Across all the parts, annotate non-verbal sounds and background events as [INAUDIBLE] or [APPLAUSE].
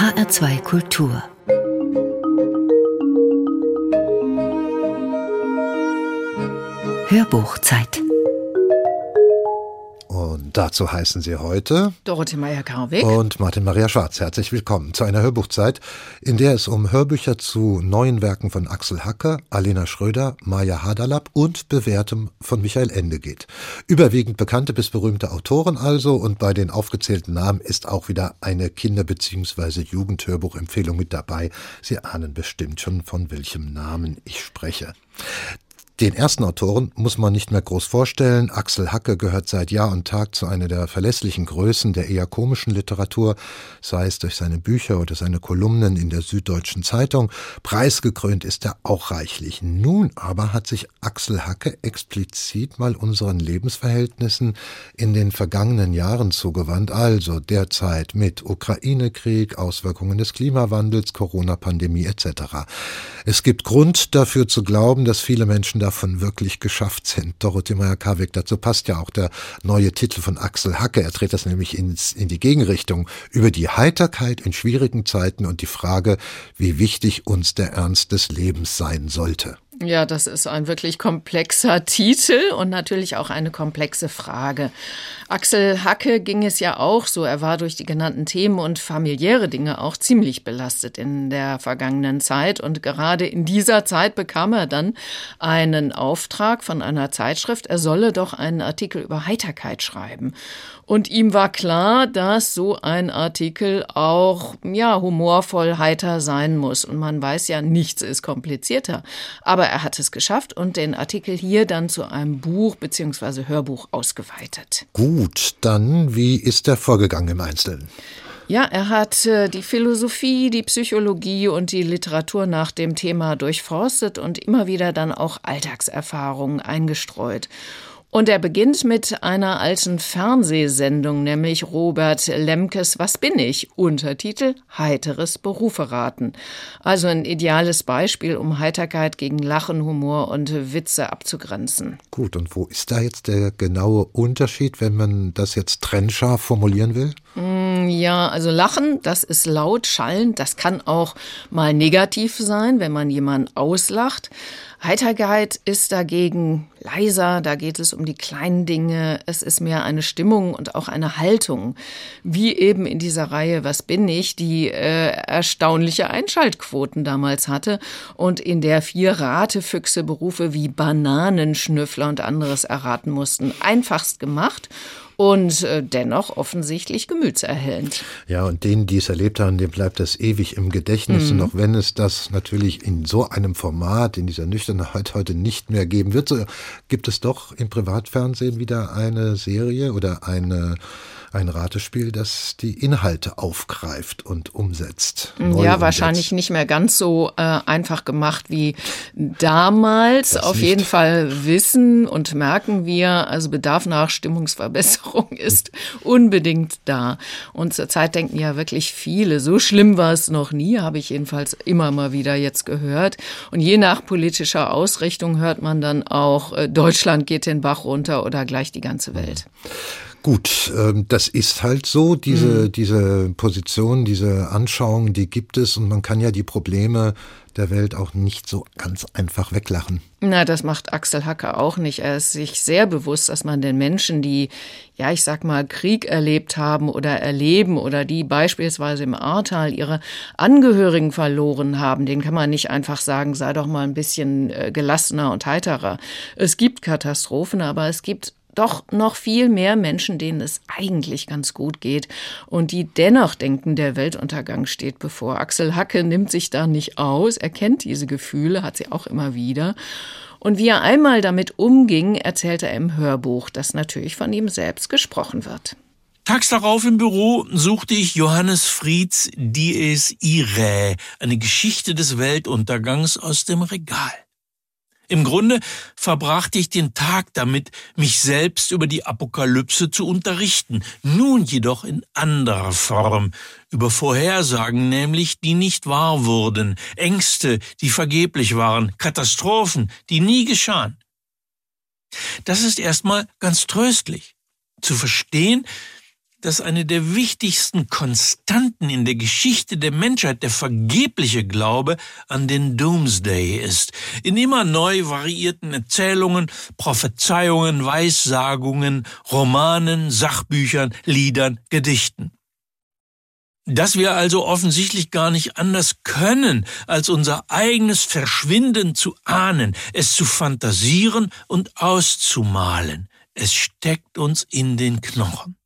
HR2 Kultur. Hörbuchzeit dazu heißen Sie heute Dorothee Meyer-Karwig und Martin Maria Schwarz. Herzlich willkommen zu einer Hörbuchzeit, in der es um Hörbücher zu neuen Werken von Axel Hacker, Alena Schröder, Maja Hadalab und Bewährtem von Michael Ende geht. Überwiegend bekannte bis berühmte Autoren also und bei den aufgezählten Namen ist auch wieder eine Kinder- bzw. Jugendhörbuchempfehlung mit dabei. Sie ahnen bestimmt schon, von welchem Namen ich spreche. Den ersten Autoren muss man nicht mehr groß vorstellen. Axel Hacke gehört seit Jahr und Tag zu einer der verlässlichen Größen der eher komischen Literatur, sei es durch seine Bücher oder seine Kolumnen in der Süddeutschen Zeitung. Preisgekrönt ist er auch reichlich. Nun aber hat sich Axel Hacke explizit mal unseren Lebensverhältnissen in den vergangenen Jahren zugewandt, also derzeit mit Ukraine-Krieg, Auswirkungen des Klimawandels, Corona-Pandemie etc. Es gibt Grund dafür zu glauben, dass viele Menschen da davon wirklich geschafft sind. Dorothee Meyer-Karweg, dazu passt ja auch der neue Titel von Axel Hacke. Er dreht das nämlich ins, in die Gegenrichtung über die Heiterkeit in schwierigen Zeiten und die Frage, wie wichtig uns der Ernst des Lebens sein sollte. Ja, das ist ein wirklich komplexer [LAUGHS] Titel und natürlich auch eine komplexe Frage. Axel Hacke ging es ja auch so. Er war durch die genannten Themen und familiäre Dinge auch ziemlich belastet in der vergangenen Zeit. Und gerade in dieser Zeit bekam er dann einen Auftrag von einer Zeitschrift, er solle doch einen Artikel über Heiterkeit schreiben. Und ihm war klar, dass so ein Artikel auch, ja, humorvoll heiter sein muss. Und man weiß ja, nichts ist komplizierter. Aber er hat es geschafft und den Artikel hier dann zu einem Buch bzw. Hörbuch ausgeweitet. Gut, dann wie ist er vorgegangen im Einzelnen? Ja, er hat äh, die Philosophie, die Psychologie und die Literatur nach dem Thema durchforstet und immer wieder dann auch Alltagserfahrungen eingestreut. Und er beginnt mit einer alten Fernsehsendung, nämlich Robert Lemkes Was bin ich? Untertitel Heiteres Beruferaten. Also ein ideales Beispiel, um Heiterkeit gegen Lachen, Humor und Witze abzugrenzen. Gut, und wo ist da jetzt der genaue Unterschied, wenn man das jetzt trennscharf formulieren will? Mm, ja, also Lachen, das ist laut, schallend, das kann auch mal negativ sein, wenn man jemanden auslacht. Heiterkeit ist dagegen leiser, da geht es um die kleinen Dinge, es ist mehr eine Stimmung und auch eine Haltung, wie eben in dieser Reihe Was bin ich, die äh, erstaunliche Einschaltquoten damals hatte und in der vier Ratefüchse Berufe wie Bananenschnüffler und anderes erraten mussten. Einfachst gemacht und äh, dennoch offensichtlich gemütserhellend. Ja, und denen, die es erlebt haben, dem bleibt das ewig im Gedächtnis. Mhm. Und auch wenn es das natürlich in so einem Format, in dieser Nüchternheit heute nicht mehr geben wird, so gibt es doch im Privatfernsehen wieder eine Serie oder eine ein Ratespiel, das die Inhalte aufgreift und umsetzt. Ja, umsetzt. wahrscheinlich nicht mehr ganz so äh, einfach gemacht wie damals. Das Auf nicht. jeden Fall wissen und merken wir, also Bedarf nach Stimmungsverbesserung [LAUGHS] ist unbedingt da. Und zurzeit denken ja wirklich viele, so schlimm war es noch nie, habe ich jedenfalls immer mal wieder jetzt gehört. Und je nach politischer Ausrichtung hört man dann auch, äh, Deutschland geht den Bach runter oder gleich die ganze Welt. Gut, ähm, das ist halt so, diese, mhm. diese Position, diese Anschauung, die gibt es und man kann ja die Probleme der Welt auch nicht so ganz einfach weglachen. Na, das macht Axel Hacker auch nicht. Er ist sich sehr bewusst, dass man den Menschen, die, ja, ich sag mal, Krieg erlebt haben oder erleben oder die beispielsweise im Ahrtal ihre Angehörigen verloren haben, denen kann man nicht einfach sagen, sei doch mal ein bisschen äh, gelassener und heiterer. Es gibt Katastrophen, aber es gibt doch noch viel mehr Menschen, denen es eigentlich ganz gut geht und die dennoch denken, der Weltuntergang steht bevor. Axel Hacke nimmt sich da nicht aus, er kennt diese Gefühle, hat sie auch immer wieder. Und wie er einmal damit umging, erzählte er im Hörbuch, das natürlich von ihm selbst gesprochen wird. Tags darauf im Büro suchte ich Johannes Frieds Dies Irae, eine Geschichte des Weltuntergangs aus dem Regal. Im Grunde verbrachte ich den Tag damit, mich selbst über die Apokalypse zu unterrichten, nun jedoch in anderer Form, über Vorhersagen nämlich, die nicht wahr wurden, Ängste, die vergeblich waren, Katastrophen, die nie geschahen. Das ist erstmal ganz tröstlich, zu verstehen, dass eine der wichtigsten Konstanten in der Geschichte der Menschheit der vergebliche Glaube an den Doomsday ist. In immer neu variierten Erzählungen, Prophezeiungen, Weissagungen, Romanen, Sachbüchern, Liedern, Gedichten. Dass wir also offensichtlich gar nicht anders können, als unser eigenes Verschwinden zu ahnen, es zu fantasieren und auszumalen. Es steckt uns in den Knochen.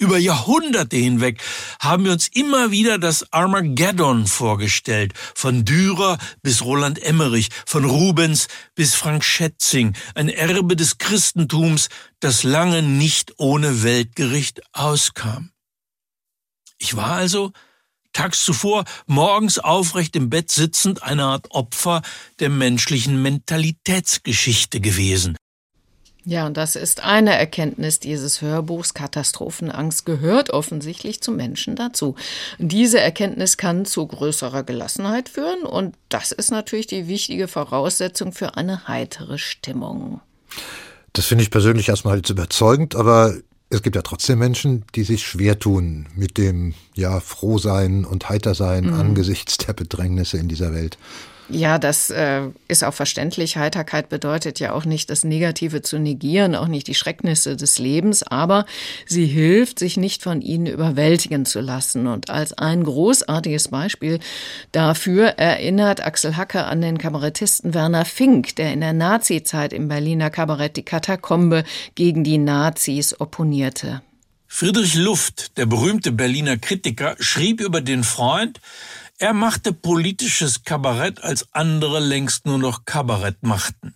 Über Jahrhunderte hinweg haben wir uns immer wieder das Armageddon vorgestellt, von Dürer bis Roland Emmerich, von Rubens bis Frank Schätzing, ein Erbe des Christentums, das lange nicht ohne Weltgericht auskam. Ich war also tags zuvor morgens aufrecht im Bett sitzend eine Art Opfer der menschlichen Mentalitätsgeschichte gewesen, ja, und das ist eine Erkenntnis dieses Hörbuchs. Katastrophenangst gehört offensichtlich zum Menschen dazu. Diese Erkenntnis kann zu größerer Gelassenheit führen und das ist natürlich die wichtige Voraussetzung für eine heitere Stimmung. Das finde ich persönlich erstmal jetzt überzeugend, aber es gibt ja trotzdem Menschen, die sich schwer tun mit dem ja Frohsein und Heitersein mhm. angesichts der Bedrängnisse in dieser Welt. Ja, das äh, ist auch verständlich. Heiterkeit bedeutet ja auch nicht, das Negative zu negieren, auch nicht die Schrecknisse des Lebens, aber sie hilft, sich nicht von ihnen überwältigen zu lassen. Und als ein großartiges Beispiel dafür erinnert Axel Hacker an den Kabarettisten Werner Fink, der in der Nazizeit im Berliner Kabarett die Katakombe gegen die Nazis opponierte. Friedrich Luft, der berühmte Berliner Kritiker, schrieb über den Freund, er machte politisches Kabarett, als andere längst nur noch Kabarett machten.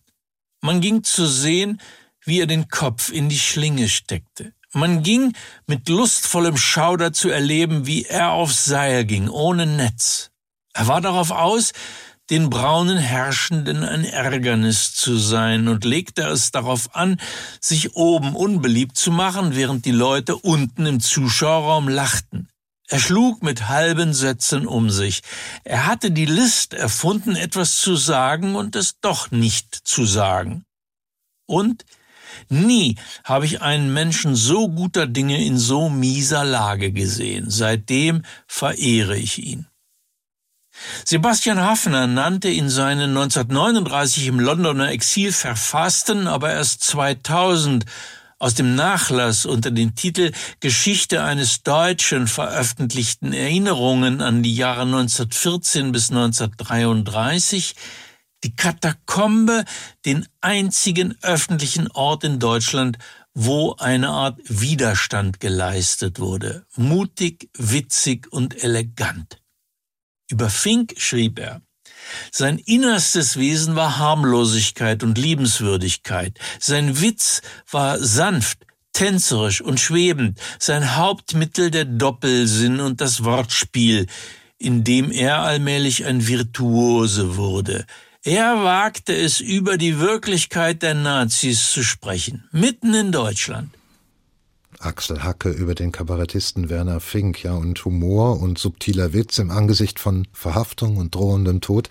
Man ging zu sehen, wie er den Kopf in die Schlinge steckte. Man ging mit lustvollem Schauder zu erleben, wie er aufs Seil ging, ohne Netz. Er war darauf aus, den braunen Herrschenden ein Ärgernis zu sein und legte es darauf an, sich oben unbeliebt zu machen, während die Leute unten im Zuschauerraum lachten. Er schlug mit halben Sätzen um sich. Er hatte die List erfunden, etwas zu sagen und es doch nicht zu sagen. Und nie habe ich einen Menschen so guter Dinge in so mieser Lage gesehen. Seitdem verehre ich ihn. Sebastian Hafner nannte in seinen 1939 im Londoner Exil verfassten, aber erst 2000 aus dem Nachlass unter dem Titel Geschichte eines Deutschen veröffentlichten Erinnerungen an die Jahre 1914 bis 1933 die Katakombe den einzigen öffentlichen Ort in Deutschland, wo eine Art Widerstand geleistet wurde. Mutig, witzig und elegant. Über Fink schrieb er, sein innerstes Wesen war Harmlosigkeit und Liebenswürdigkeit. Sein Witz war sanft, tänzerisch und schwebend. Sein Hauptmittel der Doppelsinn und das Wortspiel, in dem er allmählich ein Virtuose wurde. Er wagte es, über die Wirklichkeit der Nazis zu sprechen, mitten in Deutschland. Axel Hacke über den Kabarettisten Werner Fink, ja, und Humor und subtiler Witz im Angesicht von Verhaftung und drohendem Tod,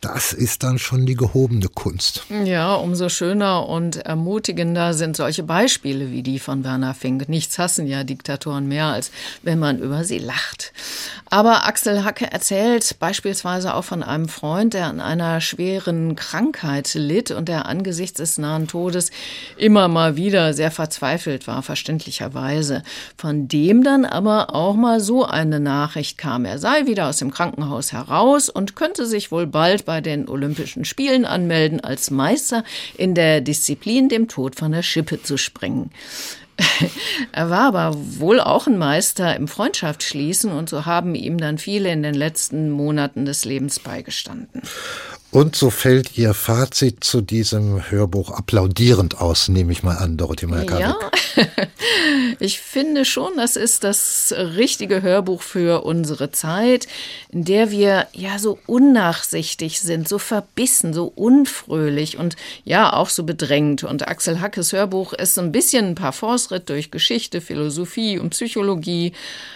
das ist dann schon die gehobene Kunst. Ja, umso schöner und ermutigender sind solche Beispiele wie die von Werner Fink. Nichts hassen ja Diktatoren mehr, als wenn man über sie lacht. Aber Axel Hacke erzählt beispielsweise auch von einem Freund, der an einer schweren Krankheit litt und der angesichts des nahen Todes immer mal wieder sehr verzweifelt war, verständlicherweise. Von dem dann aber auch mal so eine Nachricht kam. Er sei wieder aus dem Krankenhaus heraus und könnte sich wohl bald bei den Olympischen Spielen anmelden als Meister in der Disziplin, dem Tod von der Schippe zu springen. [LAUGHS] er war aber wohl auch ein Meister im Freundschaftsschließen und so haben ihm dann viele in den letzten Monaten des Lebens beigestanden. Und so fällt Ihr Fazit zu diesem Hörbuch applaudierend aus, nehme ich mal an, Dorothee meyer Ja, [LAUGHS] ich finde schon, das ist das richtige Hörbuch für unsere Zeit, in der wir ja so unnachsichtig sind, so verbissen, so unfröhlich und ja auch so bedrängt. Und Axel Hackes Hörbuch ist ein bisschen ein Parforce-Ritt durch Geschichte, Philosophie und Psychologie.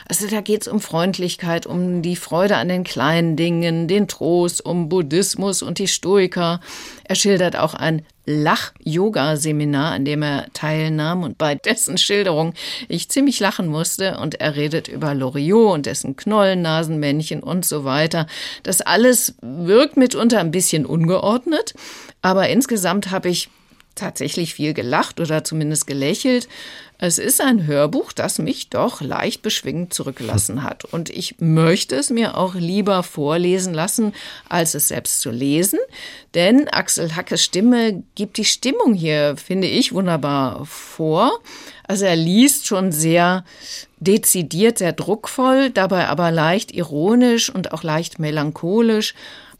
Also da geht es um Freundlichkeit, um die Freude an den kleinen Dingen, den Trost, um Buddhismus und die Stoiker. Er schildert auch ein Lach-Yoga-Seminar, an dem er teilnahm und bei dessen Schilderung ich ziemlich lachen musste. Und er redet über Loriot und dessen Knollennasenmännchen und so weiter. Das alles wirkt mitunter ein bisschen ungeordnet, aber insgesamt habe ich tatsächlich viel gelacht oder zumindest gelächelt. Es ist ein Hörbuch, das mich doch leicht beschwingt zurückgelassen hat. Und ich möchte es mir auch lieber vorlesen lassen, als es selbst zu lesen. Denn Axel Hackes Stimme gibt die Stimmung hier, finde ich, wunderbar vor. Also er liest schon sehr dezidiert, sehr druckvoll, dabei aber leicht ironisch und auch leicht melancholisch.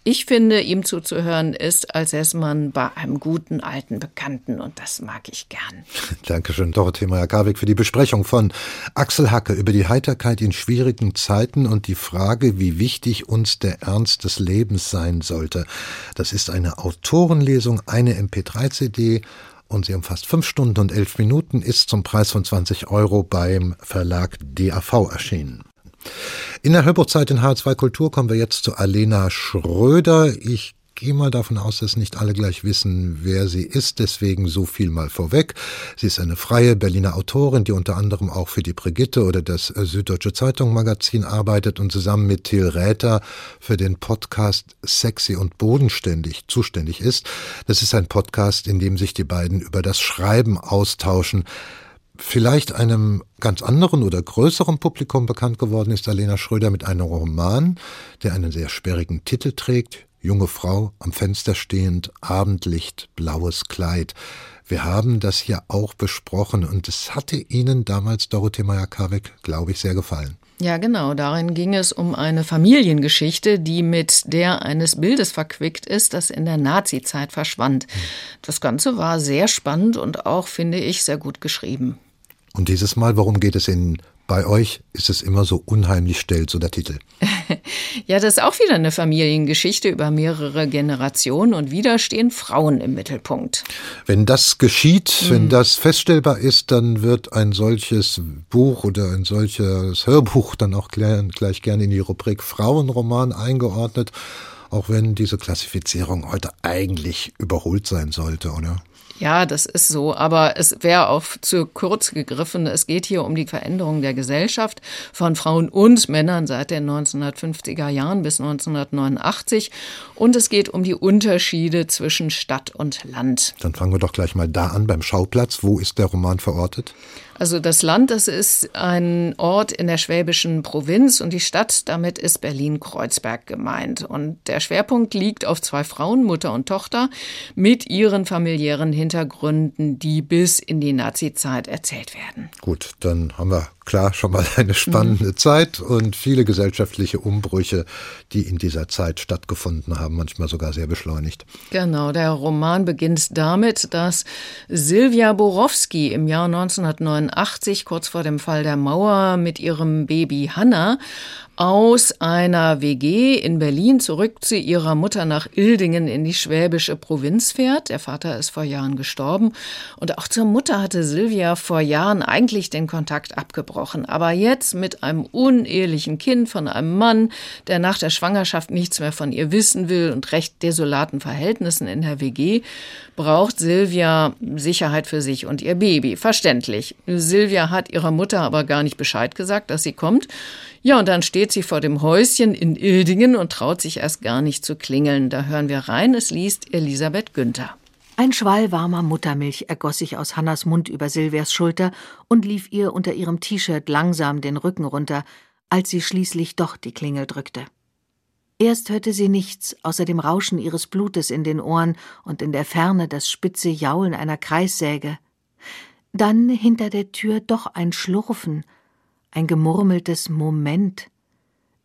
Ich finde, ihm zuzuhören ist, als säße man bei einem guten alten Bekannten und das mag ich gern. [LAUGHS] Dankeschön, Dorothee Meyer-Karwig, für die Besprechung von Axel Hacke über die Heiterkeit in schwierigen Zeiten und die Frage, wie wichtig uns der Ernst des Lebens sein sollte. Das ist eine Autorenlesung, eine MP3-CD und sie umfasst fünf Stunden und elf Minuten, ist zum Preis von 20 Euro beim Verlag DAV erschienen. In der Hörbuchzeit in H2 Kultur kommen wir jetzt zu Alena Schröder. Ich gehe mal davon aus, dass nicht alle gleich wissen, wer sie ist, deswegen so viel mal vorweg. Sie ist eine freie Berliner Autorin, die unter anderem auch für die Brigitte oder das Süddeutsche Zeitung Magazin arbeitet und zusammen mit Till Räther für den Podcast Sexy und Bodenständig zuständig ist. Das ist ein Podcast, in dem sich die beiden über das Schreiben austauschen. Vielleicht einem ganz anderen oder größeren Publikum bekannt geworden ist Alena Schröder mit einem Roman, der einen sehr sperrigen Titel trägt. Junge Frau am Fenster stehend, Abendlicht, blaues Kleid. Wir haben das hier auch besprochen und es hatte Ihnen damals Dorothee Meyer-Karweg, glaube ich, sehr gefallen. Ja, genau. Darin ging es um eine Familiengeschichte, die mit der eines Bildes verquickt ist, das in der Nazizeit verschwand. Das Ganze war sehr spannend und auch, finde ich, sehr gut geschrieben. Und dieses Mal, worum geht es Ihnen? Bei euch ist es immer so unheimlich still, so der Titel. [LAUGHS] ja, das ist auch wieder eine Familiengeschichte über mehrere Generationen und wieder stehen Frauen im Mittelpunkt. Wenn das geschieht, hm. wenn das feststellbar ist, dann wird ein solches Buch oder ein solches Hörbuch dann auch gleich gerne in die Rubrik Frauenroman eingeordnet, auch wenn diese Klassifizierung heute eigentlich überholt sein sollte, oder? Ja, das ist so, aber es wäre auch zu kurz gegriffen. Es geht hier um die Veränderung der Gesellschaft von Frauen und Männern seit den 1950er Jahren bis 1989 und es geht um die Unterschiede zwischen Stadt und Land. Dann fangen wir doch gleich mal da an beim Schauplatz. Wo ist der Roman verortet? Also das Land, das ist ein Ort in der schwäbischen Provinz und die Stadt, damit ist Berlin-Kreuzberg gemeint. Und der Schwerpunkt liegt auf zwei Frauen, Mutter und Tochter, mit ihren familiären Hintergründen, die bis in die Nazizeit erzählt werden. Gut, dann haben wir klar schon mal eine spannende mhm. Zeit und viele gesellschaftliche Umbrüche, die in dieser Zeit stattgefunden haben, manchmal sogar sehr beschleunigt. Genau, der Roman beginnt damit, dass Silvia Borowski im Jahr 1999 1989, kurz vor dem Fall der Mauer, mit ihrem Baby Hanna aus einer WG in Berlin zurück zu ihrer Mutter nach Ildingen in die schwäbische Provinz fährt. Der Vater ist vor Jahren gestorben und auch zur Mutter hatte Silvia vor Jahren eigentlich den Kontakt abgebrochen. Aber jetzt mit einem unehelichen Kind von einem Mann, der nach der Schwangerschaft nichts mehr von ihr wissen will und recht desolaten Verhältnissen in der WG, braucht Silvia Sicherheit für sich und ihr Baby. Verständlich. Silvia hat ihrer Mutter aber gar nicht Bescheid gesagt, dass sie kommt. Ja, und dann steht sie vor dem Häuschen in Ildingen und traut sich erst gar nicht zu klingeln. Da hören wir rein, es liest Elisabeth Günther. Ein Schwall warmer Muttermilch ergoss sich aus Hannas Mund über Silvias Schulter und lief ihr unter ihrem T-Shirt langsam den Rücken runter, als sie schließlich doch die Klingel drückte. Erst hörte sie nichts außer dem Rauschen ihres Blutes in den Ohren und in der Ferne das spitze Jaulen einer Kreissäge. Dann hinter der Tür doch ein Schlurfen, ein gemurmeltes Moment,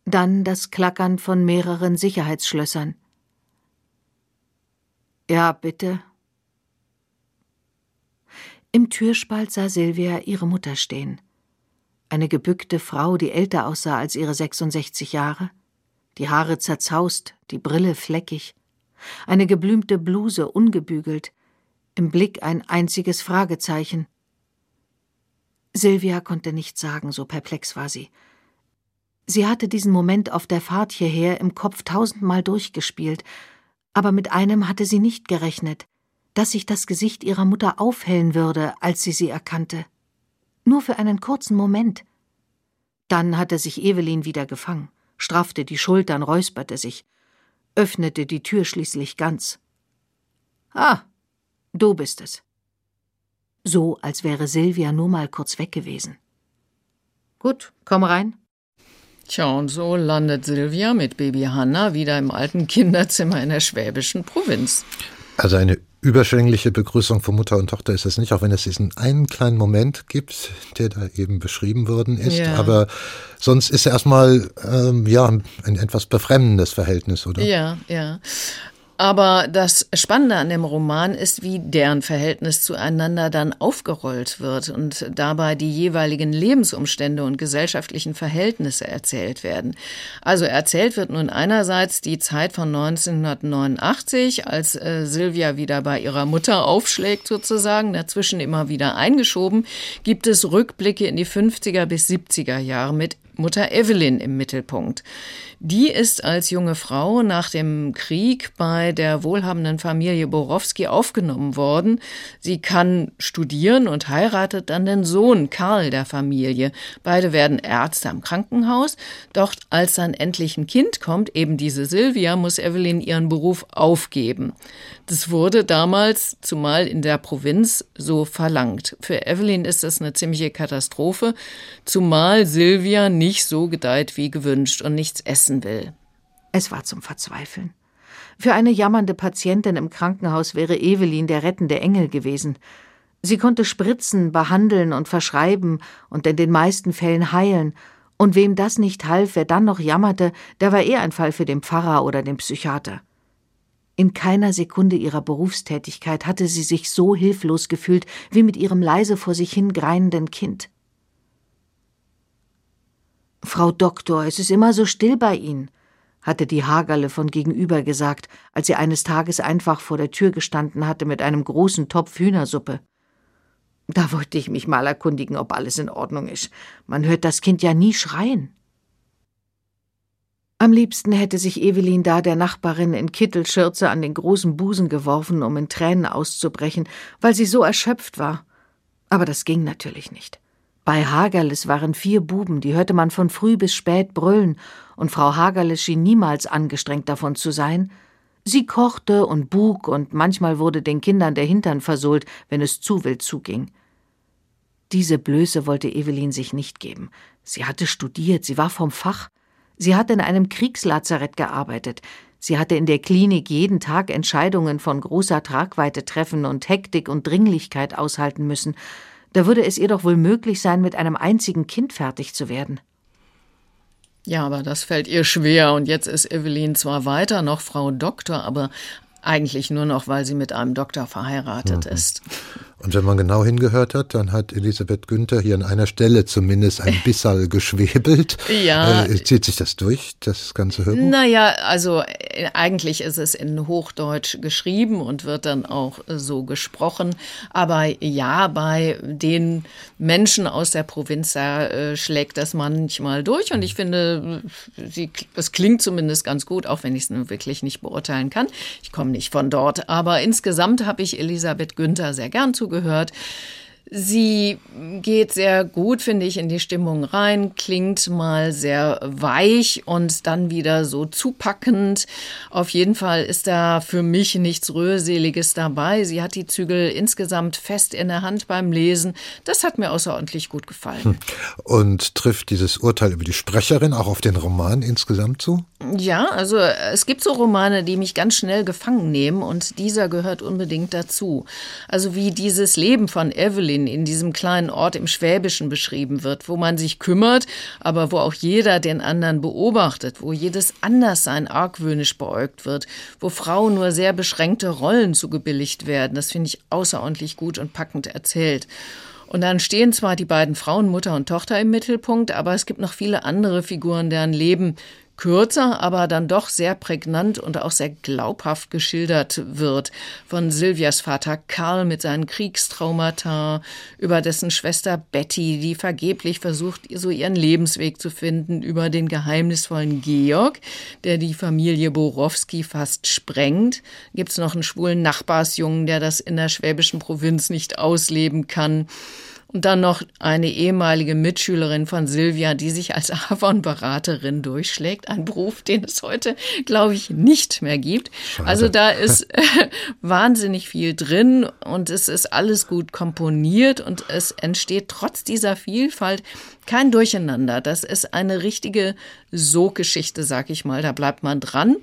dann das Klackern von mehreren Sicherheitsschlössern. Ja, bitte. Im Türspalt sah Silvia ihre Mutter stehen. Eine gebückte Frau, die älter aussah als ihre 66 Jahre, die Haare zerzaust, die Brille fleckig, eine geblümte Bluse ungebügelt, im Blick ein einziges Fragezeichen. Silvia konnte nichts sagen, so perplex war sie. Sie hatte diesen Moment auf der Fahrt hierher im Kopf tausendmal durchgespielt, aber mit einem hatte sie nicht gerechnet, dass sich das Gesicht ihrer Mutter aufhellen würde, als sie sie erkannte. Nur für einen kurzen Moment. Dann hatte sich Evelyn wieder gefangen, straffte die Schultern, räusperte sich, öffnete die Tür schließlich ganz. Ah, du bist es. So, als wäre Silvia nur mal kurz weg gewesen. Gut, komm rein. Tja, und so landet Silvia mit Baby Hanna wieder im alten Kinderzimmer in der schwäbischen Provinz. Also eine überschwängliche Begrüßung von Mutter und Tochter ist es nicht, auch wenn es diesen einen kleinen Moment gibt, der da eben beschrieben worden ist. Ja. Aber sonst ist erstmal ähm, ja ein etwas befremdendes Verhältnis, oder? Ja, ja. Aber das Spannende an dem Roman ist, wie deren Verhältnis zueinander dann aufgerollt wird und dabei die jeweiligen Lebensumstände und gesellschaftlichen Verhältnisse erzählt werden. Also erzählt wird nun einerseits die Zeit von 1989, als äh, Silvia wieder bei ihrer Mutter aufschlägt sozusagen, dazwischen immer wieder eingeschoben, gibt es Rückblicke in die 50er bis 70er Jahre mit Mutter Evelyn im Mittelpunkt. Die ist als junge Frau nach dem Krieg bei der wohlhabenden Familie Borowski aufgenommen worden. Sie kann studieren und heiratet dann den Sohn Karl der Familie. Beide werden Ärzte am Krankenhaus. Doch als dann endlich ein Kind kommt, eben diese Silvia, muss Evelyn ihren Beruf aufgeben. Das wurde damals, zumal in der Provinz, so verlangt. Für Evelyn ist das eine ziemliche Katastrophe, zumal Silvia nicht so gedeiht wie gewünscht und nichts essen will. Es war zum Verzweifeln. Für eine jammernde Patientin im Krankenhaus wäre Evelyn der rettende Engel gewesen. Sie konnte spritzen, behandeln und verschreiben und in den meisten Fällen heilen, und wem das nicht half, wer dann noch jammerte, der war eher ein Fall für den Pfarrer oder den Psychiater. In keiner Sekunde ihrer Berufstätigkeit hatte sie sich so hilflos gefühlt wie mit ihrem leise vor sich hin greinenden Kind. Frau Doktor, es ist immer so still bei Ihnen, hatte die Hagerle von gegenüber gesagt, als sie eines Tages einfach vor der Tür gestanden hatte mit einem großen Topf Hühnersuppe. Da wollte ich mich mal erkundigen, ob alles in Ordnung ist. Man hört das Kind ja nie schreien. Am liebsten hätte sich Evelyn da der Nachbarin in Kittelschürze an den großen Busen geworfen, um in Tränen auszubrechen, weil sie so erschöpft war. Aber das ging natürlich nicht. Bei Hagerles waren vier Buben, die hörte man von früh bis spät brüllen, und Frau Hagerles schien niemals angestrengt davon zu sein. Sie kochte und bug, und manchmal wurde den Kindern der Hintern versohlt, wenn es zu wild zuging. Diese Blöße wollte Evelyn sich nicht geben. Sie hatte studiert, sie war vom Fach. Sie hatte in einem Kriegslazarett gearbeitet. Sie hatte in der Klinik jeden Tag Entscheidungen von großer Tragweite treffen und Hektik und Dringlichkeit aushalten müssen. Da würde es ihr doch wohl möglich sein, mit einem einzigen Kind fertig zu werden. Ja, aber das fällt ihr schwer. Und jetzt ist Evelyn zwar weiter noch Frau Doktor, aber eigentlich nur noch, weil sie mit einem Doktor verheiratet mhm. ist. Und wenn man genau hingehört hat, dann hat Elisabeth Günther hier an einer Stelle zumindest ein [LAUGHS] Bissal geschwebelt. Ja. Äh, zieht sich das durch, das ganze Hörbuch? Naja, also äh, eigentlich ist es in Hochdeutsch geschrieben und wird dann auch so gesprochen. Aber ja, bei den Menschen aus der Provinz, da äh, schlägt das manchmal durch. Und ich finde, sie, es klingt zumindest ganz gut, auch wenn ich es nun wirklich nicht beurteilen kann. Ich komme nicht von dort. Aber insgesamt habe ich Elisabeth Günther sehr gern zugehört. Sie geht sehr gut, finde ich, in die Stimmung rein, klingt mal sehr weich und dann wieder so zupackend. Auf jeden Fall ist da für mich nichts Rührseliges dabei. Sie hat die Zügel insgesamt fest in der Hand beim Lesen. Das hat mir außerordentlich gut gefallen. Hm. Und trifft dieses Urteil über die Sprecherin auch auf den Roman insgesamt zu? Ja, also es gibt so Romane, die mich ganz schnell gefangen nehmen und dieser gehört unbedingt dazu. Also wie dieses Leben von Evelyn Berlin, in diesem kleinen Ort im Schwäbischen beschrieben wird, wo man sich kümmert, aber wo auch jeder den anderen beobachtet, wo jedes Anderssein argwöhnisch beäugt wird, wo Frauen nur sehr beschränkte Rollen zugebilligt werden. Das finde ich außerordentlich gut und packend erzählt. Und dann stehen zwar die beiden Frauen, Mutter und Tochter im Mittelpunkt, aber es gibt noch viele andere Figuren, deren Leben kürzer, aber dann doch sehr prägnant und auch sehr glaubhaft geschildert wird. Von Silvias Vater Karl mit seinen Kriegstraumata, über dessen Schwester Betty, die vergeblich versucht, so ihren Lebensweg zu finden, über den geheimnisvollen Georg, der die Familie Borowski fast sprengt. Gibt's noch einen schwulen Nachbarsjungen, der das in der schwäbischen Provinz nicht ausleben kann. Und dann noch eine ehemalige Mitschülerin von Silvia, die sich als [LAUGHS] Avon-Beraterin durchschlägt. Ein Beruf, den es heute, glaube ich, nicht mehr gibt. Schade. Also da ist [LAUGHS] äh, wahnsinnig viel drin und es ist alles gut komponiert und es entsteht trotz dieser Vielfalt kein Durcheinander. Das ist eine richtige So-Geschichte, sag ich mal. Da bleibt man dran.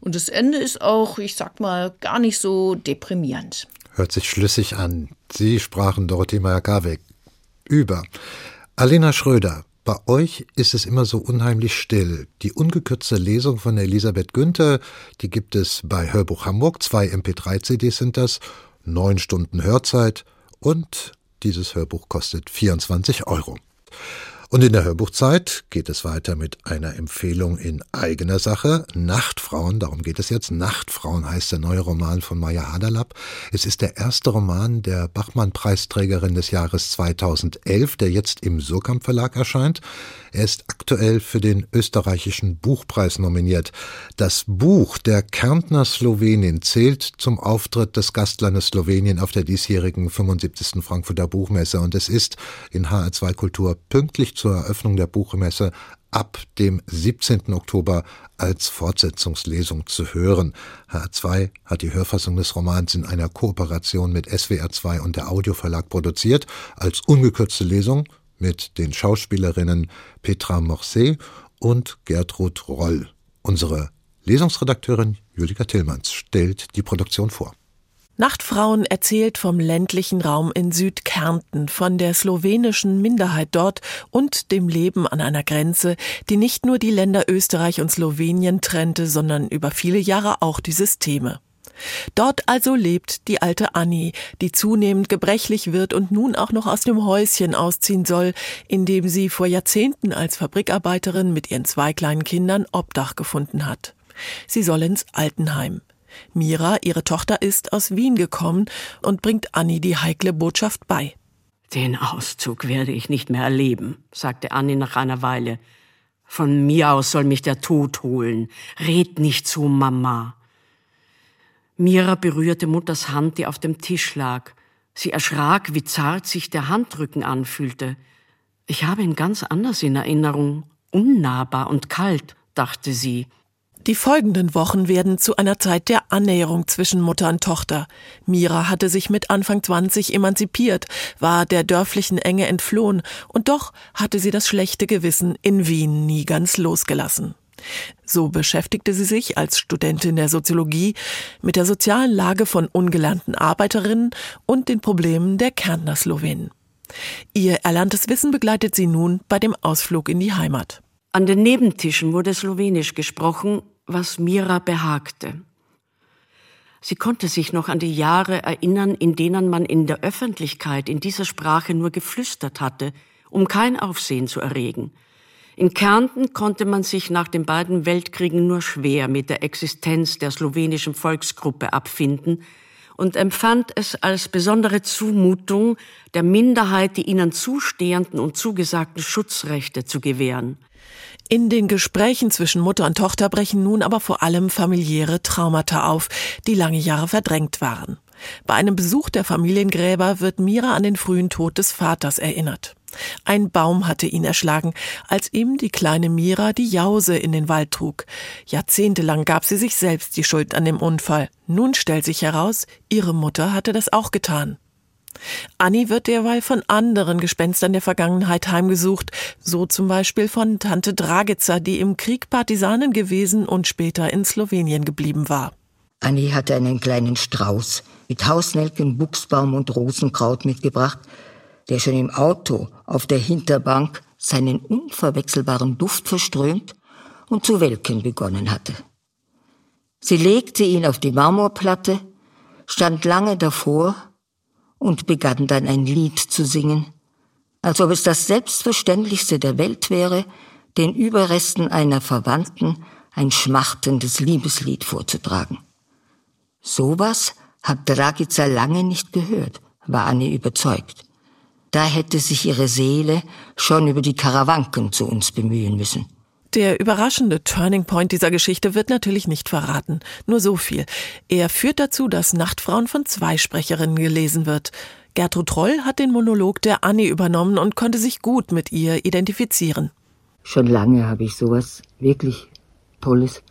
Und das Ende ist auch, ich sag mal, gar nicht so deprimierend. Hört sich schlüssig an. Sie sprachen Dorothee Meyer-Garweg über. Alena Schröder, bei euch ist es immer so unheimlich still. Die ungekürzte Lesung von Elisabeth Günther, die gibt es bei Hörbuch Hamburg. Zwei MP3-CDs sind das, neun Stunden Hörzeit und dieses Hörbuch kostet 24 Euro. Und in der Hörbuchzeit geht es weiter mit einer Empfehlung in eigener Sache. Nachtfrauen, darum geht es jetzt. Nachtfrauen heißt der neue Roman von Maya Hadalab. Es ist der erste Roman der Bachmann-Preisträgerin des Jahres 2011, der jetzt im Surkamp Verlag erscheint. Er ist aktuell für den österreichischen Buchpreis nominiert. Das Buch der Kärntner Slowenin zählt zum Auftritt des Gastlandes Slowenien auf der diesjährigen 75. Frankfurter Buchmesse und es ist in HR2 Kultur pünktlich zur Eröffnung der Buchmesse ab dem 17. Oktober als Fortsetzungslesung zu hören. HR2 hat die Hörfassung des Romans in einer Kooperation mit SWR2 und der Audioverlag produziert, als ungekürzte Lesung mit den Schauspielerinnen Petra Morset und Gertrud Roll. Unsere Lesungsredakteurin Julika Tillmanns stellt die Produktion vor. Nachtfrauen erzählt vom ländlichen Raum in Südkärnten, von der slowenischen Minderheit dort und dem Leben an einer Grenze, die nicht nur die Länder Österreich und Slowenien trennte, sondern über viele Jahre auch die Systeme. Dort also lebt die alte Annie, die zunehmend gebrechlich wird und nun auch noch aus dem Häuschen ausziehen soll, in dem sie vor Jahrzehnten als Fabrikarbeiterin mit ihren zwei kleinen Kindern Obdach gefunden hat. Sie soll ins Altenheim. Mira, ihre Tochter, ist aus Wien gekommen und bringt Annie die heikle Botschaft bei. Den Auszug werde ich nicht mehr erleben, sagte Annie nach einer Weile. Von mir aus soll mich der Tod holen. Red nicht zu Mama. Mira berührte Mutters Hand, die auf dem Tisch lag. Sie erschrak, wie zart sich der Handrücken anfühlte. Ich habe ihn ganz anders in Erinnerung. Unnahbar und kalt, dachte sie. Die folgenden Wochen werden zu einer Zeit der Annäherung zwischen Mutter und Tochter. Mira hatte sich mit Anfang 20 emanzipiert, war der dörflichen Enge entflohen und doch hatte sie das schlechte Gewissen in Wien nie ganz losgelassen. So beschäftigte sie sich als Studentin der Soziologie mit der sozialen Lage von ungelernten Arbeiterinnen und den Problemen der Kärntner Slowenen. Ihr erlerntes Wissen begleitet sie nun bei dem Ausflug in die Heimat. An den Nebentischen wurde Slowenisch gesprochen was Mira behagte. Sie konnte sich noch an die Jahre erinnern, in denen man in der Öffentlichkeit in dieser Sprache nur geflüstert hatte, um kein Aufsehen zu erregen. In Kärnten konnte man sich nach den beiden Weltkriegen nur schwer mit der Existenz der slowenischen Volksgruppe abfinden und empfand es als besondere Zumutung, der Minderheit die ihnen zustehenden und zugesagten Schutzrechte zu gewähren. In den Gesprächen zwischen Mutter und Tochter brechen nun aber vor allem familiäre Traumata auf, die lange Jahre verdrängt waren. Bei einem Besuch der Familiengräber wird Mira an den frühen Tod des Vaters erinnert. Ein Baum hatte ihn erschlagen, als ihm die kleine Mira die Jause in den Wald trug. Jahrzehntelang gab sie sich selbst die Schuld an dem Unfall. Nun stellt sich heraus, ihre Mutter hatte das auch getan. Annie wird derweil von anderen Gespenstern der Vergangenheit heimgesucht, so zum Beispiel von Tante Dragica, die im Krieg Partisanin gewesen und später in Slowenien geblieben war. Annie hatte einen kleinen Strauß mit Hausnelken, Buchsbaum und Rosenkraut mitgebracht, der schon im Auto auf der Hinterbank seinen unverwechselbaren Duft verströmt und zu welken begonnen hatte. Sie legte ihn auf die Marmorplatte, stand lange davor und begann dann ein Lied zu singen, als ob es das Selbstverständlichste der Welt wäre, den Überresten einer Verwandten ein schmachtendes Liebeslied vorzutragen. Sowas hat Dragica lange nicht gehört, war Anne überzeugt. Da hätte sich ihre Seele schon über die Karawanken zu uns bemühen müssen. Der überraschende Turning Point dieser Geschichte wird natürlich nicht verraten. Nur so viel. Er führt dazu, dass Nachtfrauen von zwei Sprecherinnen gelesen wird. Gertrud Troll hat den Monolog der Annie übernommen und konnte sich gut mit ihr identifizieren. Schon lange habe ich sowas wirklich Tolles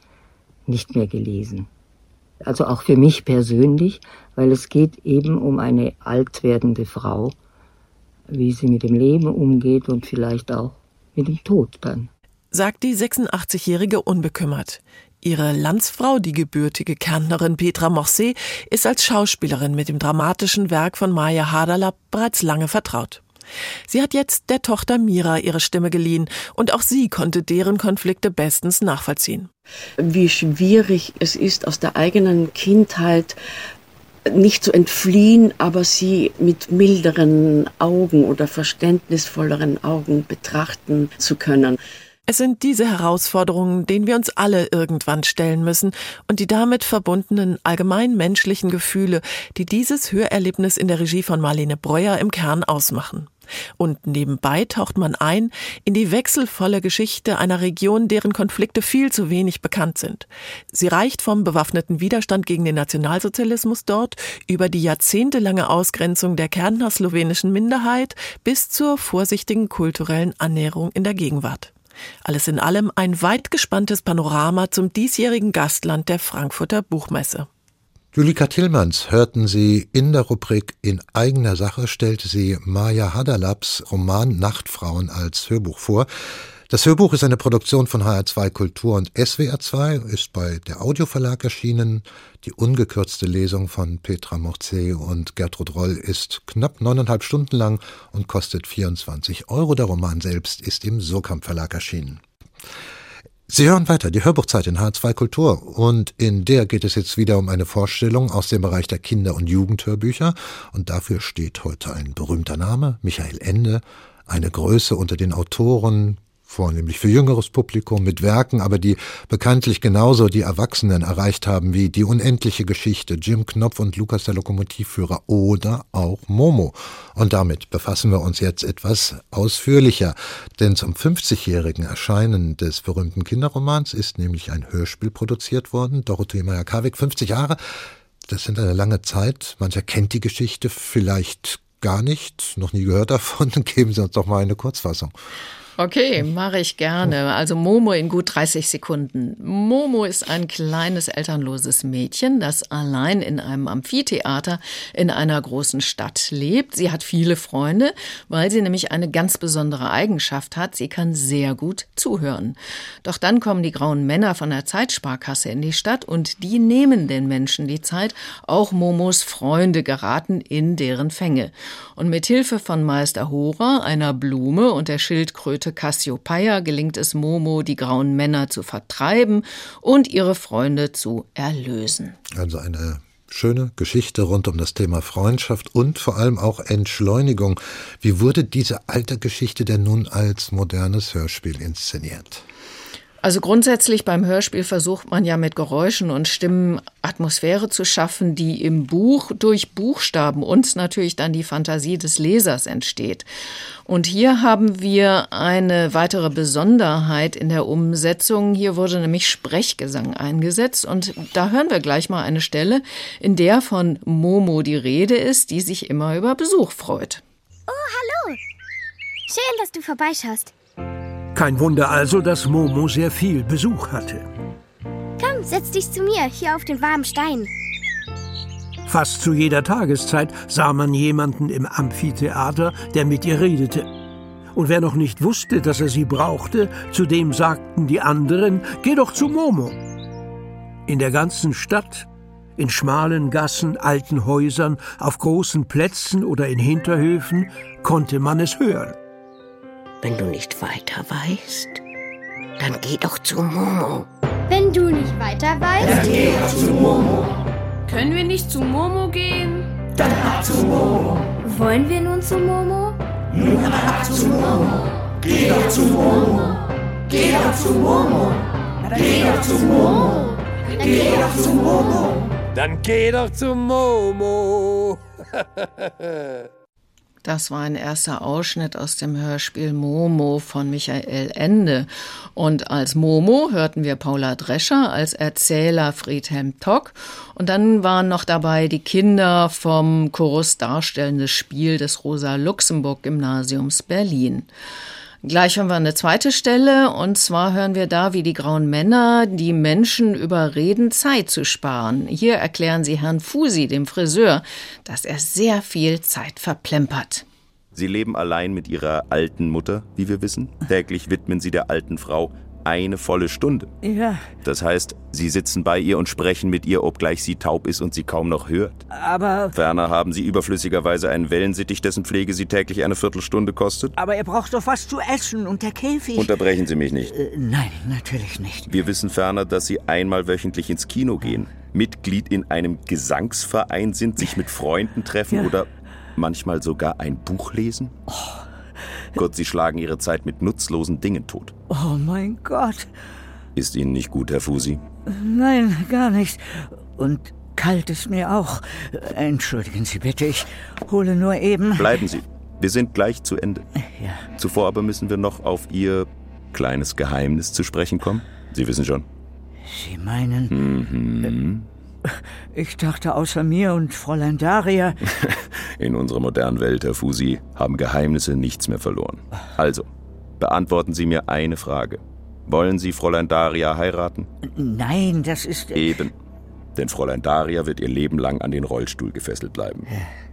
nicht mehr gelesen. Also auch für mich persönlich, weil es geht eben um eine alt werdende Frau, wie sie mit dem Leben umgeht und vielleicht auch mit dem Tod dann sagt die 86-Jährige unbekümmert. Ihre Landsfrau, die gebürtige Kärntnerin Petra Morset, ist als Schauspielerin mit dem dramatischen Werk von Maya Hadala bereits lange vertraut. Sie hat jetzt der Tochter Mira ihre Stimme geliehen und auch sie konnte deren Konflikte bestens nachvollziehen. Wie schwierig es ist, aus der eigenen Kindheit nicht zu entfliehen, aber sie mit milderen Augen oder verständnisvolleren Augen betrachten zu können. Es sind diese Herausforderungen, denen wir uns alle irgendwann stellen müssen und die damit verbundenen allgemein menschlichen Gefühle, die dieses Hörerlebnis in der Regie von Marlene Breuer im Kern ausmachen. Und nebenbei taucht man ein in die wechselvolle Geschichte einer Region, deren Konflikte viel zu wenig bekannt sind. Sie reicht vom bewaffneten Widerstand gegen den Nationalsozialismus dort über die jahrzehntelange Ausgrenzung der Kärntner slowenischen Minderheit bis zur vorsichtigen kulturellen Annäherung in der Gegenwart. Alles in allem ein weit gespanntes Panorama zum diesjährigen Gastland der Frankfurter Buchmesse. Julika Tillmanns hörten Sie in der Rubrik In eigener Sache stellte sie Maja Hadalaps Roman Nachtfrauen als Hörbuch vor. Das Hörbuch ist eine Produktion von HR2 Kultur und SWR2, ist bei der Audioverlag erschienen. Die ungekürzte Lesung von Petra Morcey und Gertrud Roll ist knapp neuneinhalb Stunden lang und kostet 24 Euro. Der Roman selbst ist im Surkamp Verlag erschienen. Sie hören weiter die Hörbuchzeit in H2 Kultur und in der geht es jetzt wieder um eine Vorstellung aus dem Bereich der Kinder- und Jugendhörbücher und dafür steht heute ein berühmter Name, Michael Ende, eine Größe unter den Autoren, vornehmlich für jüngeres Publikum mit Werken, aber die bekanntlich genauso die Erwachsenen erreicht haben wie die unendliche Geschichte, Jim Knopf und Lukas der Lokomotivführer oder auch Momo. Und damit befassen wir uns jetzt etwas ausführlicher, denn zum 50-jährigen Erscheinen des berühmten Kinderromans ist nämlich ein Hörspiel produziert worden, Dorothee Meyer-Karwig, 50 Jahre. Das sind eine lange Zeit. Mancher kennt die Geschichte vielleicht gar nicht, noch nie gehört davon. [LAUGHS] Geben Sie uns doch mal eine Kurzfassung. Okay, mache ich gerne. Also Momo in gut 30 Sekunden. Momo ist ein kleines elternloses Mädchen, das allein in einem Amphitheater in einer großen Stadt lebt. Sie hat viele Freunde, weil sie nämlich eine ganz besondere Eigenschaft hat. Sie kann sehr gut zuhören. Doch dann kommen die grauen Männer von der Zeitsparkasse in die Stadt und die nehmen den Menschen die Zeit. Auch Momos Freunde geraten in deren Fänge. Und mit Hilfe von Meister Hora, einer Blume und der Schildkröte Geliebte Cassiopeia gelingt es Momo, die grauen Männer zu vertreiben und ihre Freunde zu erlösen. Also eine schöne Geschichte rund um das Thema Freundschaft und vor allem auch Entschleunigung. Wie wurde diese alte Geschichte denn nun als modernes Hörspiel inszeniert? Also grundsätzlich beim Hörspiel versucht man ja mit Geräuschen und Stimmen Atmosphäre zu schaffen, die im Buch durch Buchstaben uns natürlich dann die Fantasie des Lesers entsteht. Und hier haben wir eine weitere Besonderheit in der Umsetzung. Hier wurde nämlich Sprechgesang eingesetzt und da hören wir gleich mal eine Stelle, in der von Momo die Rede ist, die sich immer über Besuch freut. Oh, hallo. Schön, dass du vorbeischaust. Kein Wunder also, dass Momo sehr viel Besuch hatte. Komm, setz dich zu mir, hier auf den warmen Stein. Fast zu jeder Tageszeit sah man jemanden im Amphitheater, der mit ihr redete. Und wer noch nicht wusste, dass er sie brauchte, zu dem sagten die anderen, geh doch zu Momo. In der ganzen Stadt, in schmalen Gassen, alten Häusern, auf großen Plätzen oder in Hinterhöfen konnte man es hören. Wenn du nicht weiter weißt, dann geh doch zu Momo. Wenn du nicht weiter weißt, dann geh doch zu Momo. Können wir nicht zu Momo gehen? Dann ab zu Momo. Wollen wir nun zu Momo? Nun ab zu Momo. Geh doch zu Momo. geh doch zu Momo. Geh doch zu Momo. Geh doch zu Momo. Dann geh doch zu Momo. [LAUGHS] Das war ein erster Ausschnitt aus dem Hörspiel Momo von Michael Ende. Und als Momo hörten wir Paula Drescher, als Erzähler Friedhelm Tock. Und dann waren noch dabei die Kinder vom Chorus Darstellendes Spiel des Rosa-Luxemburg-Gymnasiums Berlin. Gleich haben wir eine zweite Stelle und zwar hören wir da, wie die grauen Männer die Menschen überreden, Zeit zu sparen. Hier erklären sie Herrn Fusi, dem Friseur, dass er sehr viel Zeit verplempert. Sie leben allein mit ihrer alten Mutter, wie wir wissen. Täglich widmen sie der alten Frau eine volle Stunde. Ja. Das heißt, sie sitzen bei ihr und sprechen mit ihr, obgleich sie taub ist und sie kaum noch hört. Aber. Ferner haben sie überflüssigerweise einen Wellensittich, dessen Pflege sie täglich eine Viertelstunde kostet. Aber er braucht doch was zu essen und der Käfig. Unterbrechen Sie mich nicht. Äh, nein, natürlich nicht. Wir wissen ferner, dass Sie einmal wöchentlich ins Kino gehen, Mitglied in einem Gesangsverein sind, sich mit Freunden treffen Ja. oder manchmal sogar ein Buch lesen. Gott, Sie schlagen Ihre Zeit mit nutzlosen Dingen tot. Oh mein Gott. Ist Ihnen nicht gut, Herr Fusi? Nein, gar nicht. Und kalt ist mir auch. Entschuldigen Sie bitte, ich hole nur eben. Bleiben Sie. Wir sind gleich zu Ende. Ja. Zuvor aber müssen wir noch auf Ihr kleines Geheimnis zu sprechen kommen. Sie wissen schon. Sie meinen, Mhm. [LAUGHS] ich dachte außer mir und Fräulein Daria. [LAUGHS] In unserer modernen Welt, Herr Fusi, haben Geheimnisse nichts mehr verloren. Also, beantworten Sie mir eine Frage. Wollen Sie Fräulein Daria heiraten? Nein, das ist. Eben. Denn Fräulein Daria wird ihr Leben lang an den Rollstuhl gefesselt bleiben.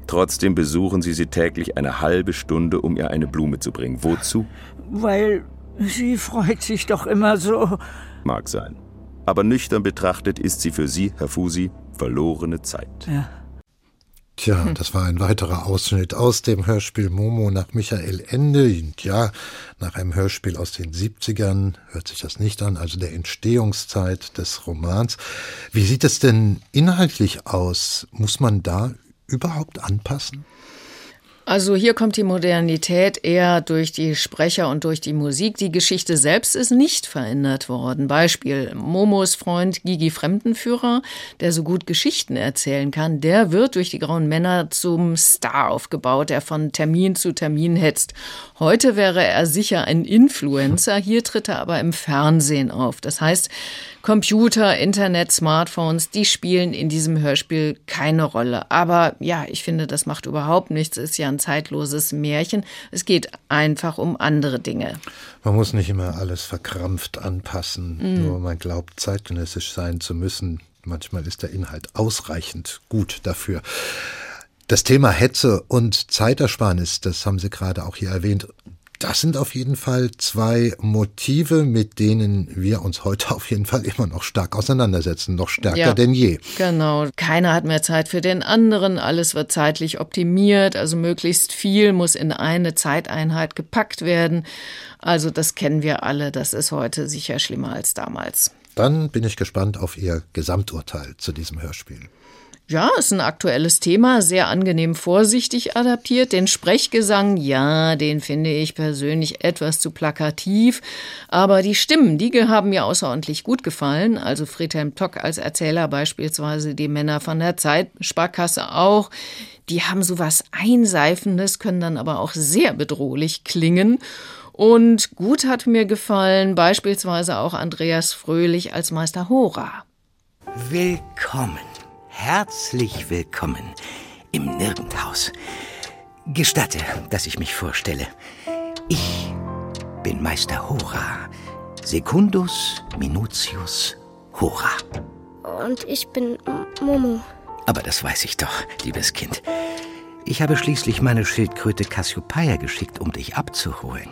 Trotzdem besuchen Sie sie täglich eine halbe Stunde, um ihr eine Blume zu bringen. Wozu? Weil sie freut sich doch immer so. Mag sein. Aber nüchtern betrachtet ist sie für Sie, Herr Fusi, verlorene Zeit. Ja. Tja, das war ein weiterer Ausschnitt aus dem Hörspiel Momo nach Michael Ende. Und ja, nach einem Hörspiel aus den 70ern hört sich das nicht an, also der Entstehungszeit des Romans. Wie sieht es denn inhaltlich aus? Muss man da überhaupt anpassen? Also hier kommt die Modernität eher durch die Sprecher und durch die Musik. Die Geschichte selbst ist nicht verändert worden. Beispiel Momos Freund Gigi Fremdenführer, der so gut Geschichten erzählen kann, der wird durch die grauen Männer zum Star aufgebaut, der von Termin zu Termin hetzt. Heute wäre er sicher ein Influencer, hier tritt er aber im Fernsehen auf. Das heißt, Computer, Internet, Smartphones, die spielen in diesem Hörspiel keine Rolle. Aber ja, ich finde, das macht überhaupt nichts. Es ist ja ein zeitloses Märchen. Es geht einfach um andere Dinge. Man muss nicht immer alles verkrampft anpassen, Mhm. nur man glaubt, zeitgenössisch sein zu müssen. Manchmal ist der Inhalt ausreichend gut dafür. Das Thema Hetze und Zeitersparnis, das haben Sie gerade auch hier erwähnt. Das sind auf jeden Fall zwei Motive, mit denen wir uns heute auf jeden Fall immer noch stark auseinandersetzen, noch stärker Ja. denn je. Genau. Keiner hat mehr Zeit für den anderen. Alles wird zeitlich optimiert. Also möglichst viel muss in eine Zeiteinheit gepackt werden. Also das kennen wir alle. Das ist heute sicher schlimmer als damals. Dann bin ich gespannt auf Ihr Gesamturteil zu diesem Hörspiel. Ja, ist ein aktuelles Thema, sehr angenehm vorsichtig adaptiert. Den Sprechgesang, ja, den finde ich persönlich etwas zu plakativ. Aber die Stimmen, die haben mir außerordentlich gut gefallen. Also Friedhelm Tock als Erzähler beispielsweise, die Männer von der Zeitsparkasse auch. Die haben so was Einseifendes, können dann aber auch sehr bedrohlich klingen. Und gut hat mir gefallen beispielsweise auch Andreas Fröhlich als Meister Hora. Willkommen, herzlich willkommen im Nirgendhaus. Gestatte, dass ich mich vorstelle. Ich bin Meister Hora, Secundus Minutius Hora. Und ich bin Momo. Aber das weiß ich doch, liebes Kind. Ich habe schließlich meine Schildkröte Cassiopeia geschickt, um dich abzuholen.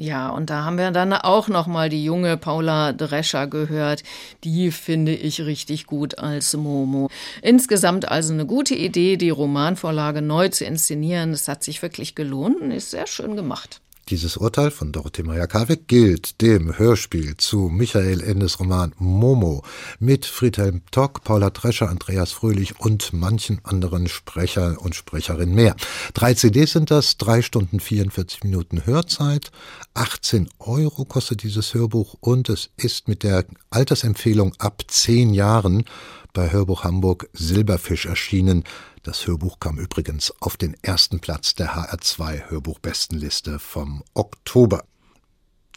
Ja, und da haben wir dann auch noch mal die junge Paula Drescher gehört. Die finde ich richtig gut als Momo. Insgesamt also eine gute Idee, die Romanvorlage neu zu inszenieren. Es hat sich wirklich gelohnt und ist sehr schön gemacht. Dieses Urteil von Dorothee Meyer-Karweg gilt dem Hörspiel zu Michael Endes Roman Momo mit Friedhelm Tock, Paula Drescher, Andreas Fröhlich und manchen anderen Sprecher und Sprecherinnen mehr. Drei CDs sind das, drei Stunden 44 Minuten Hörzeit, 18 Euro kostet dieses Hörbuch und es ist mit der Altersempfehlung ab zehn Jahren bei Hörbuch Hamburg Silberfisch erschienen. Das Hörbuch kam übrigens auf den ersten Platz der HR2 Hörbuchbestenliste vom Oktober.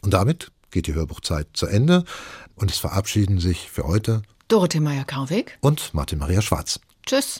Und damit geht die Hörbuchzeit zu Ende und es verabschieden sich für heute Dorothee Meyer-Karweg und Martin Maria Schwarz. Tschüss.